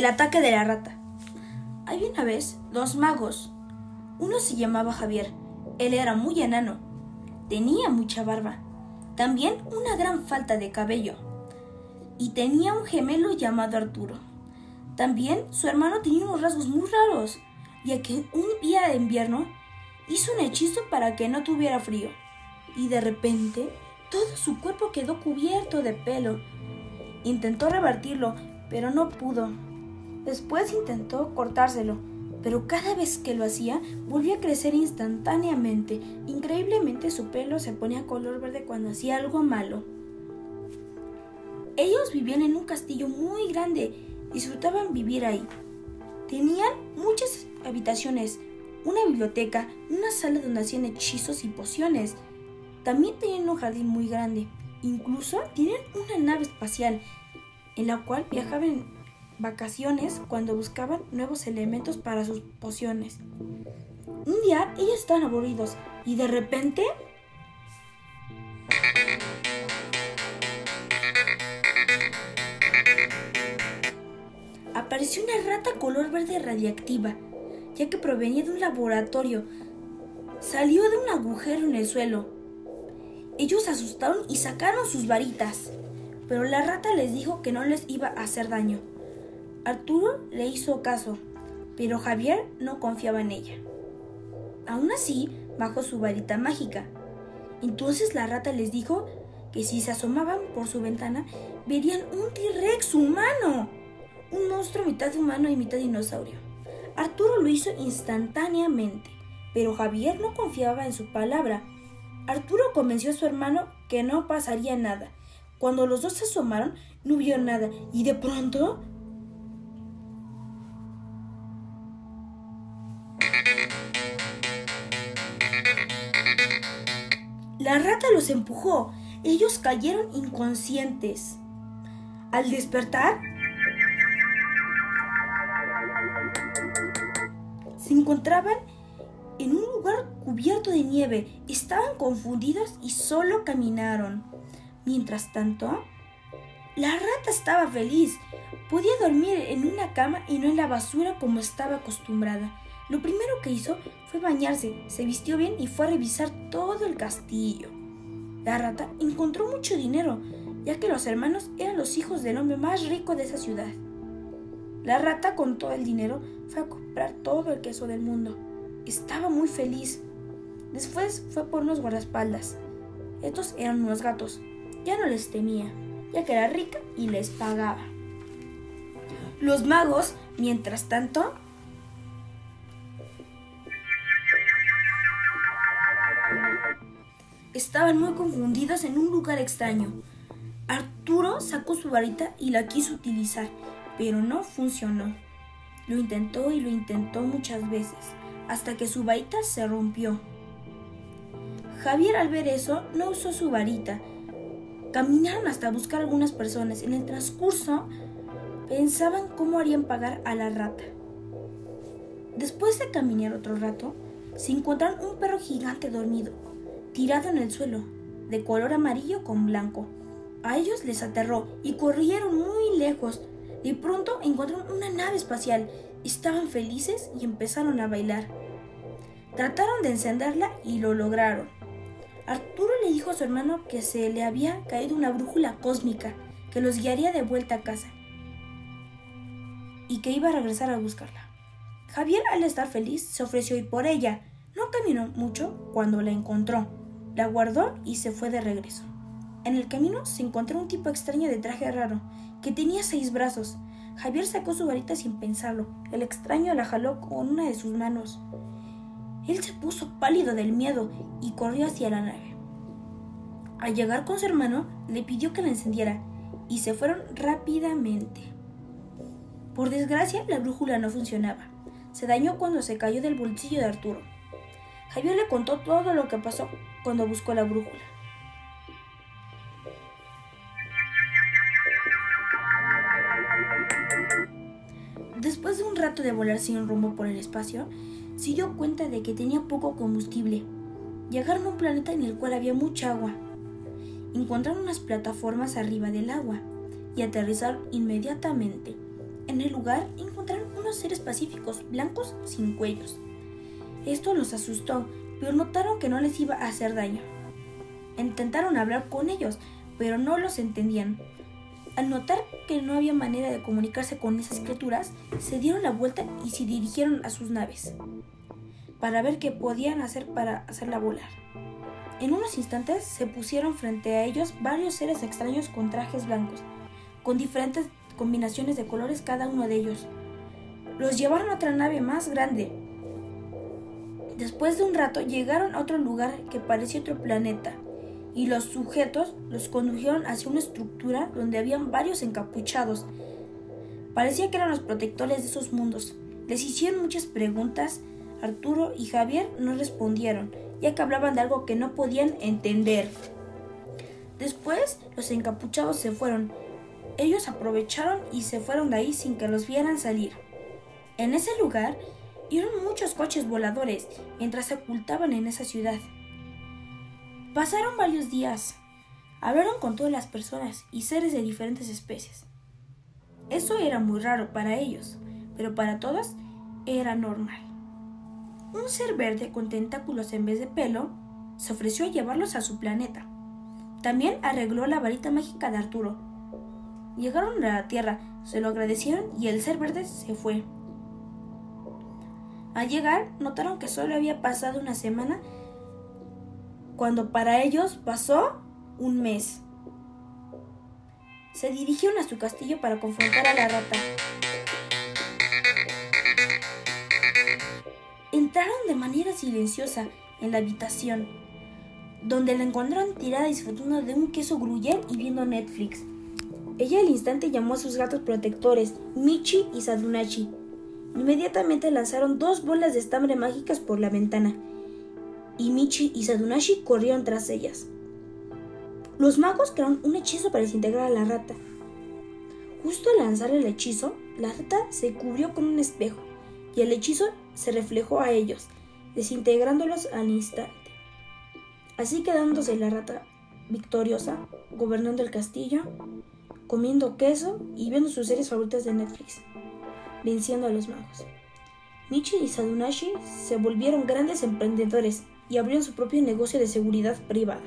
El ataque de la rata. Hay una vez dos magos. Uno se llamaba Javier. Él era muy enano. Tenía mucha barba. También una gran falta de cabello. Y tenía un gemelo llamado Arturo. También su hermano tenía unos rasgos muy raros, ya que un día de invierno hizo un hechizo para que no tuviera frío. Y de repente todo su cuerpo quedó cubierto de pelo. Intentó revertirlo, pero no pudo. Después intentó cortárselo, pero cada vez que lo hacía volvía a crecer instantáneamente. Increíblemente su pelo se ponía color verde cuando hacía algo malo. Ellos vivían en un castillo muy grande, disfrutaban vivir ahí. Tenían muchas habitaciones, una biblioteca, una sala donde hacían hechizos y pociones. También tenían un jardín muy grande. Incluso tienen una nave espacial en la cual viajaban vacaciones cuando buscaban nuevos elementos para sus pociones. Un día ellos estaban aburridos y de repente... Apareció una rata color verde radiactiva, ya que provenía de un laboratorio. Salió de un agujero en el suelo. Ellos asustaron y sacaron sus varitas, pero la rata les dijo que no les iba a hacer daño. Arturo le hizo caso, pero Javier no confiaba en ella. Aún así, bajó su varita mágica. Entonces la rata les dijo que si se asomaban por su ventana, verían un T-Rex humano, un monstruo mitad humano y mitad dinosaurio. Arturo lo hizo instantáneamente, pero Javier no confiaba en su palabra. Arturo convenció a su hermano que no pasaría nada. Cuando los dos se asomaron, no vio nada y de pronto La rata los empujó. Ellos cayeron inconscientes. Al despertar, se encontraban en un lugar cubierto de nieve. Estaban confundidos y solo caminaron. Mientras tanto, la rata estaba feliz. Podía dormir en una cama y no en la basura como estaba acostumbrada. Lo primero que hizo fue bañarse, se vistió bien y fue a revisar todo el castillo. La rata encontró mucho dinero, ya que los hermanos eran los hijos del hombre más rico de esa ciudad. La rata con todo el dinero fue a comprar todo el queso del mundo. Estaba muy feliz. Después fue por unos guardaespaldas. Estos eran unos gatos. Ya no les temía, ya que era rica y les pagaba. Los magos, mientras tanto, estaban muy confundidos en un lugar extraño. Arturo sacó su varita y la quiso utilizar, pero no funcionó. Lo intentó y lo intentó muchas veces, hasta que su varita se rompió. Javier al ver eso no usó su varita. Caminaron hasta buscar algunas personas. En el transcurso pensaban cómo harían pagar a la rata. Después de caminar otro rato, se encontraron un perro gigante dormido tirado en el suelo, de color amarillo con blanco. A ellos les aterró y corrieron muy lejos. De pronto encontraron una nave espacial. Estaban felices y empezaron a bailar. Trataron de encenderla y lo lograron. Arturo le dijo a su hermano que se le había caído una brújula cósmica que los guiaría de vuelta a casa y que iba a regresar a buscarla. Javier, al estar feliz, se ofreció ir por ella. No caminó mucho cuando la encontró. La guardó y se fue de regreso. En el camino se encontró un tipo extraño de traje raro, que tenía seis brazos. Javier sacó su varita sin pensarlo. El extraño la jaló con una de sus manos. Él se puso pálido del miedo y corrió hacia la nave. Al llegar con su hermano, le pidió que la encendiera y se fueron rápidamente. Por desgracia, la brújula no funcionaba. Se dañó cuando se cayó del bolsillo de Arturo. Javier le contó todo lo que pasó cuando buscó la brújula. Después de un rato de volar sin rumbo por el espacio, se dio cuenta de que tenía poco combustible. Llegaron a un planeta en el cual había mucha agua. Encontraron unas plataformas arriba del agua y aterrizaron inmediatamente. en el lugar encontraron unos seres pacíficos blancos sin cuellos. Esto los asustó, pero notaron que no les iba a hacer daño. Intentaron hablar con ellos, pero no los entendían. Al notar que no había manera de comunicarse con esas criaturas, se dieron la vuelta y se dirigieron a sus naves para ver qué podían hacer para hacerla volar. En unos instantes se pusieron frente a ellos varios seres extraños con trajes blancos, con diferentes combinaciones de colores cada uno de ellos. Los llevaron a otra nave más grande. Después de un rato llegaron a otro lugar que parecía otro planeta y los sujetos los condujeron hacia una estructura donde habían varios encapuchados. Parecía que eran los protectores de esos mundos. Les hicieron muchas preguntas. Arturo y Javier no respondieron, ya que hablaban de algo que no podían entender. Después los encapuchados se fueron. Ellos aprovecharon y se fueron de ahí sin que los vieran salir. En ese lugar vieron muchos coches voladores mientras se ocultaban en esa ciudad. Pasaron varios días. Hablaron con todas las personas y seres de diferentes especies. Eso era muy raro para ellos, pero para todos era normal. Un ser verde con tentáculos en vez de pelo se ofreció a llevarlos a su planeta. También arregló la varita mágica de Arturo. Llegaron a la Tierra, se lo agradecieron y el ser verde se fue. Al llegar, notaron que solo había pasado una semana cuando para ellos pasó un mes. Se dirigieron a su castillo para confrontar a la rata. Entraron de manera silenciosa en la habitación, donde la encontraron tirada disfrutando de un queso gruyere y viendo Netflix. Ella al instante llamó a sus gatos protectores, Michi y Sadunachi. Inmediatamente lanzaron dos bolas de estambre mágicas por la ventana y Michi y Sadunashi corrieron tras ellas. Los magos crearon un hechizo para desintegrar a la rata. Justo al lanzar el hechizo, la rata se cubrió con un espejo y el hechizo se reflejó a ellos, desintegrándolos al instante. Así quedándose la rata victoriosa, gobernando el castillo, comiendo queso y viendo sus series favoritas de Netflix, venciendo a los magos. Michi y Sadunashi se volvieron grandes emprendedores y abrieron su propio negocio de seguridad privada.